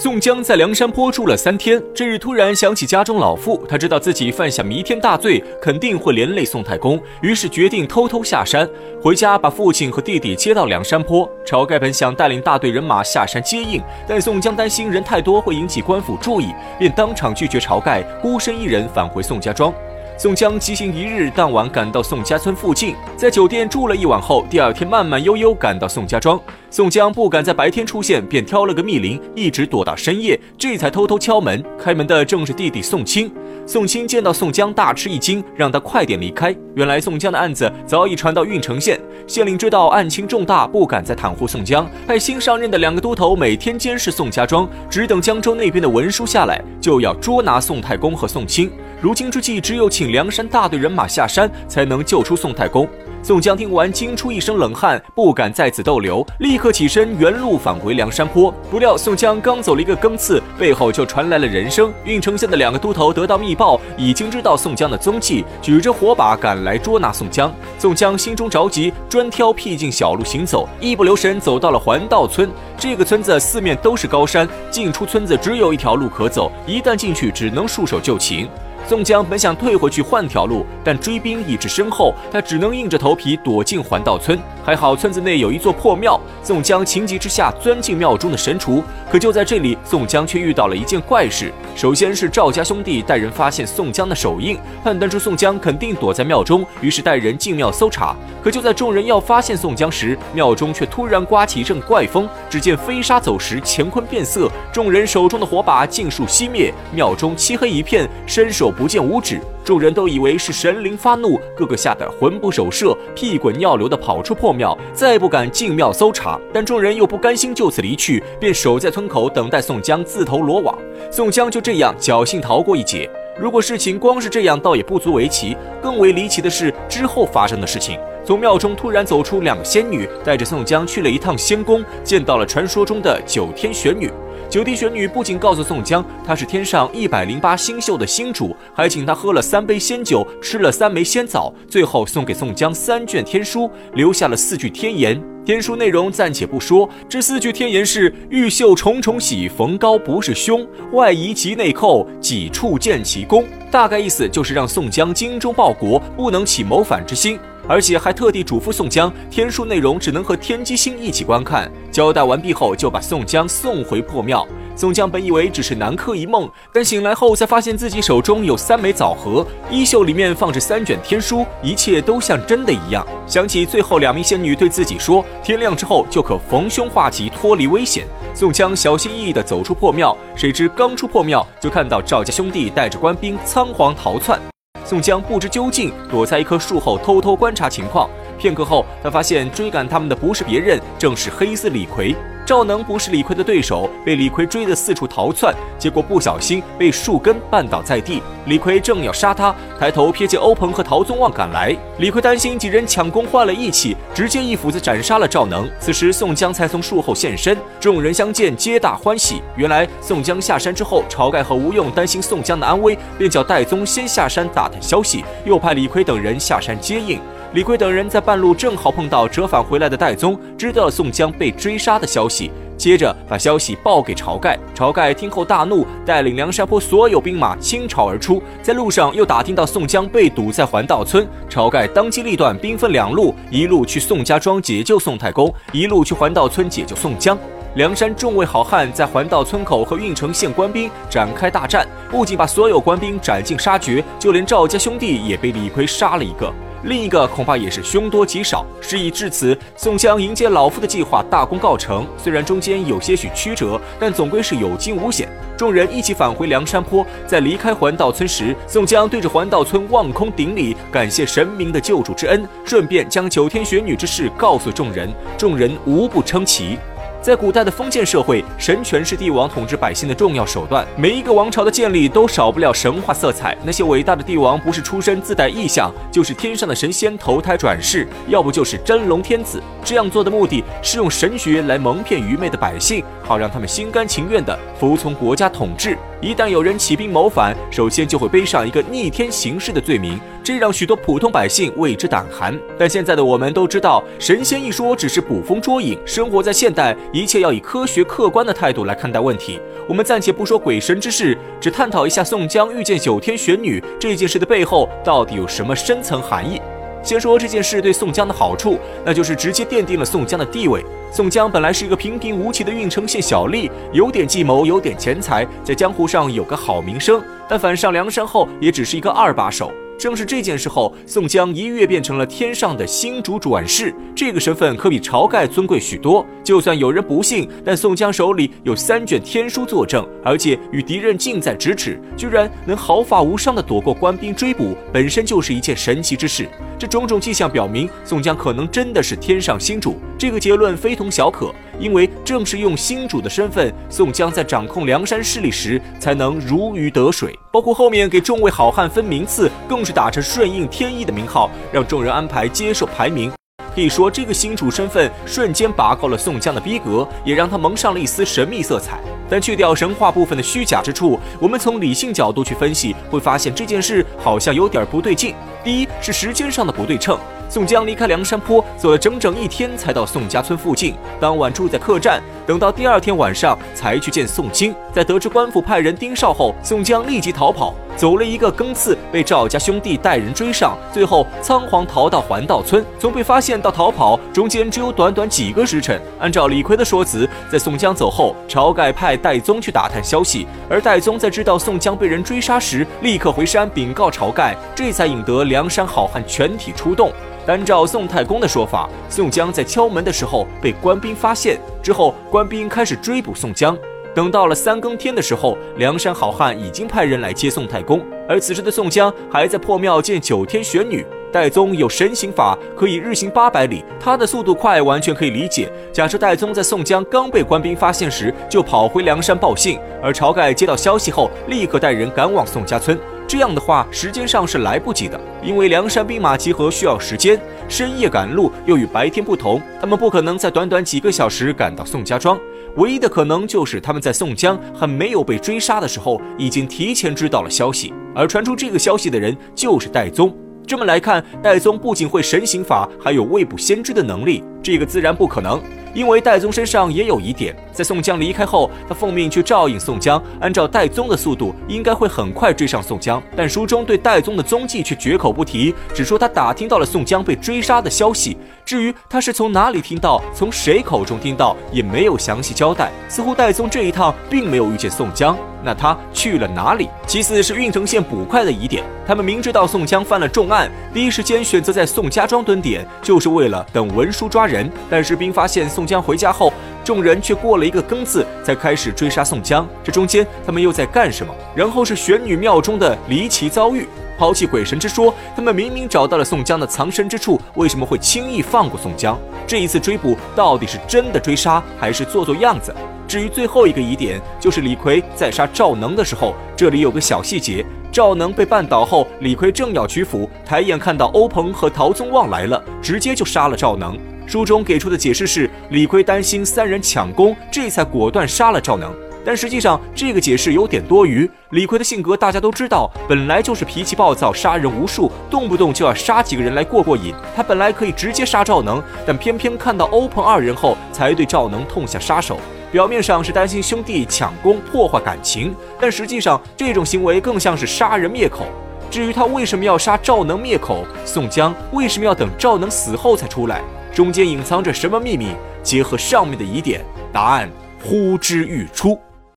宋江在梁山坡住了三天，这日突然想起家中老父，他知道自己犯下弥天大罪，肯定会连累宋太公，于是决定偷偷下山，回家把父亲和弟弟接到梁山坡。晁盖本想带领大队人马下山接应，但宋江担心人太多会引起官府注意，便当场拒绝晁盖，孤身一人返回宋家庄。宋江急行一日，当晚赶到宋家村附近，在酒店住了一晚后，第二天慢慢悠悠赶到宋家庄。宋江不敢在白天出现，便挑了个密林，一直躲到深夜，这才偷偷敲门。开门的正是弟弟宋清。宋清见到宋江，大吃一惊，让他快点离开。原来宋江的案子早已传到郓城县，县令知道案情重大，不敢再袒护宋江，派新上任的两个都头每天监视宋家庄，只等江州那边的文书下来，就要捉拿宋太公和宋清。如今之计，只有请梁山大队人马下山，才能救出宋太公。宋江听完，惊出一身冷汗，不敢在此逗留，立刻起身原路返回梁山坡。不料宋江刚走了一个更次，背后就传来了人声。郓城县的两个都头得到密报，已经知道宋江的踪迹，举着火把赶来捉拿宋江。宋江心中着急，专挑僻静小路行走，一不留神走到了环道村。这个村子四面都是高山，进出村子只有一条路可走，一旦进去，只能束手就擒。宋江本想退回去换条路，但追兵已至身后，他只能硬着头皮躲进环道村。还好村子内有一座破庙，宋江情急之下钻进庙中的神厨。可就在这里，宋江却遇到了一件怪事。首先是赵家兄弟带人发现宋江的手印，判断出宋江肯定躲在庙中，于是带人进庙搜查。可就在众人要发现宋江时，庙中却突然刮起一阵怪风，只见飞沙走石，乾坤变色，众人手中的火把尽数熄灭，庙中漆黑一片，伸手。不见五指，众人都以为是神灵发怒，个个吓得魂不守舍，屁滚尿流的跑出破庙，再不敢进庙搜查。但众人又不甘心就此离去，便守在村口等待宋江自投罗网。宋江就这样侥幸逃过一劫。如果事情光是这样，倒也不足为奇。更为离奇的是之后发生的事情。从庙中突然走出两个仙女，带着宋江去了一趟仙宫，见到了传说中的九天玄女。九地玄女不仅告诉宋江她是天上一百零八星宿的星主，还请他喝了三杯仙酒，吃了三枚仙枣，最后送给宋江三卷天书，留下了四句天言。天书内容暂且不说，这四句天言是：玉秀重重喜，逢高不是凶；外夷其内寇，几处见其功。大概意思就是让宋江精忠报国，不能起谋反之心。而且还特地嘱咐宋江，天书内容只能和天机星一起观看。交代完毕后，就把宋江送回破庙。宋江本以为只是南柯一梦，但醒来后才发现自己手中有三枚枣核，衣袖里面放着三卷天书，一切都像真的一样。想起最后两名仙女对自己说，天亮之后就可逢凶化吉，脱离危险。宋江小心翼翼地走出破庙，谁知刚出破庙，就看到赵家兄弟带着官兵仓皇逃窜。宋江不知究竟，躲在一棵树后偷偷观察情况。片刻后，他发现追赶他们的不是别人，正是黑丝李逵。赵能不是李逵的对手，被李逵追得四处逃窜，结果不小心被树根绊倒在地。李逵正要杀他，抬头瞥见欧鹏和陶宗旺赶来，李逵担心几人抢功坏了义气，直接一斧子斩杀了赵能。此时宋江才从树后现身，众人相见皆大欢喜。原来宋江下山之后，晁盖和吴用担心宋江的安危，便叫戴宗先下山打探消息，又派李逵等人下山接应。李逵等人在半路正好碰到折返回来的戴宗，知道了宋江被追杀的消息，接着把消息报给晁盖。晁盖听后大怒，带领梁山坡所有兵马倾巢而出，在路上又打听到宋江被堵在环道村，晁盖当机立断，兵分两路，一路去宋家庄解救宋太公，一路去环道村解救宋江。梁山众位好汉在环道村口和郓城县官兵展开大战，不仅把所有官兵斩尽杀绝，就连赵家兄弟也被李逵杀了一个。另一个恐怕也是凶多吉少。事已至此，宋江迎接老夫的计划大功告成。虽然中间有些许曲折，但总归是有惊无险。众人一起返回梁山坡，在离开环道村时，宋江对着环道村望空顶礼，感谢神明的救主之恩，顺便将九天玄女之事告诉众人。众人无不称奇。在古代的封建社会，神权是帝王统治百姓的重要手段。每一个王朝的建立都少不了神话色彩。那些伟大的帝王，不是出身自带异象，就是天上的神仙投胎转世，要不就是真龙天子。这样做的目的是用神学来蒙骗愚昧的百姓，好让他们心甘情愿地服从国家统治。一旦有人起兵谋反，首先就会背上一个逆天行事的罪名，这让许多普通百姓为之胆寒。但现在的我们都知道，神仙一说只是捕风捉影。生活在现代，一切要以科学客观的态度来看待问题。我们暂且不说鬼神之事，只探讨一下宋江遇见九天玄女这件事的背后到底有什么深层含义。先说这件事对宋江的好处，那就是直接奠定了宋江的地位。宋江本来是一个平平无奇的郓城县小吏，有点计谋，有点钱财，在江湖上有个好名声。但反上梁山后，也只是一个二把手。正是这件事后，宋江一跃变成了天上的星主转世，这个身份可比晁盖尊贵许多。就算有人不信，但宋江手里有三卷天书作证，而且与敌人近在咫尺，居然能毫发无伤地躲过官兵追捕，本身就是一件神奇之事。这种种迹象表明，宋江可能真的是天上星主。这个结论非同小可，因为正是用星主的身份，宋江在掌控梁山势力时才能如鱼得水。包括后面给众位好汉分名次，更是打着顺应天意的名号，让众人安排接受排名。可以说，这个新主身份瞬间拔高了宋江的逼格，也让他蒙上了一丝神秘色彩。但去掉神话部分的虚假之处，我们从理性角度去分析，会发现这件事好像有点不对劲。第一是时间上的不对称。宋江离开梁山坡，走了整整一天才到宋家村附近。当晚住在客栈，等到第二天晚上才去见宋金。在得知官府派人盯梢后，宋江立即逃跑，走了一个更次，被赵家兄弟带人追上，最后仓皇逃到环道村。从被发现到逃跑，中间只有短短几个时辰。按照李逵的说辞，在宋江走后，晁盖派戴宗去打探消息，而戴宗在知道宋江被人追杀时，立刻回山禀告晁盖，这才引得梁山好汉全体出动。单照宋太公的说法，宋江在敲门的时候被官兵发现，之后官兵开始追捕宋江。等到了三更天的时候，梁山好汉已经派人来接宋太公，而此时的宋江还在破庙见九天玄女。戴宗有神行法，可以日行八百里，他的速度快，完全可以理解。假设戴宗在宋江刚被官兵发现时就跑回梁山报信，而晁盖接到消息后立刻带人赶往宋家村。这样的话，时间上是来不及的，因为梁山兵马集合需要时间，深夜赶路又与白天不同，他们不可能在短短几个小时赶到宋家庄。唯一的可能就是他们在宋江还没有被追杀的时候，已经提前知道了消息，而传出这个消息的人就是戴宗。这么来看，戴宗不仅会神行法，还有未卜先知的能力，这个自然不可能。因为戴宗身上也有疑点，在宋江离开后，他奉命去照应宋江。按照戴宗的速度，应该会很快追上宋江。但书中对戴宗的踪迹却绝口不提，只说他打听到了宋江被追杀的消息。至于他是从哪里听到，从谁口中听到，也没有详细交代。似乎戴宗这一趟并没有遇见宋江。那他去了哪里？其次是郓城县捕快的疑点，他们明知道宋江犯了重案，第一时间选择在宋家庄蹲点，就是为了等文书抓人。但士兵发现宋江回家后，众人却过了一个更字才开始追杀宋江，这中间他们又在干什么？然后是玄女庙中的离奇遭遇，抛弃鬼神之说，他们明明找到了宋江的藏身之处，为什么会轻易放过宋江？这一次追捕到底是真的追杀，还是做做样子？至于最后一个疑点，就是李逵在杀赵能的时候，这里有个小细节：赵能被绊倒后，李逵正要取斧，抬眼看到欧鹏和陶宗旺来了，直接就杀了赵能。书中给出的解释是，李逵担心三人抢功，这才果断杀了赵能。但实际上，这个解释有点多余。李逵的性格大家都知道，本来就是脾气暴躁，杀人无数，动不动就要杀几个人来过过瘾。他本来可以直接杀赵能，但偏偏看到欧鹏二人后，才对赵能痛下杀手。表面上是担心兄弟抢功破坏感情，但实际上这种行为更像是杀人灭口。至于他为什么要杀赵能灭口，宋江为什么要等赵能死后才出来，中间隐藏着什么秘密？结合上面的疑点，答案呼之欲出。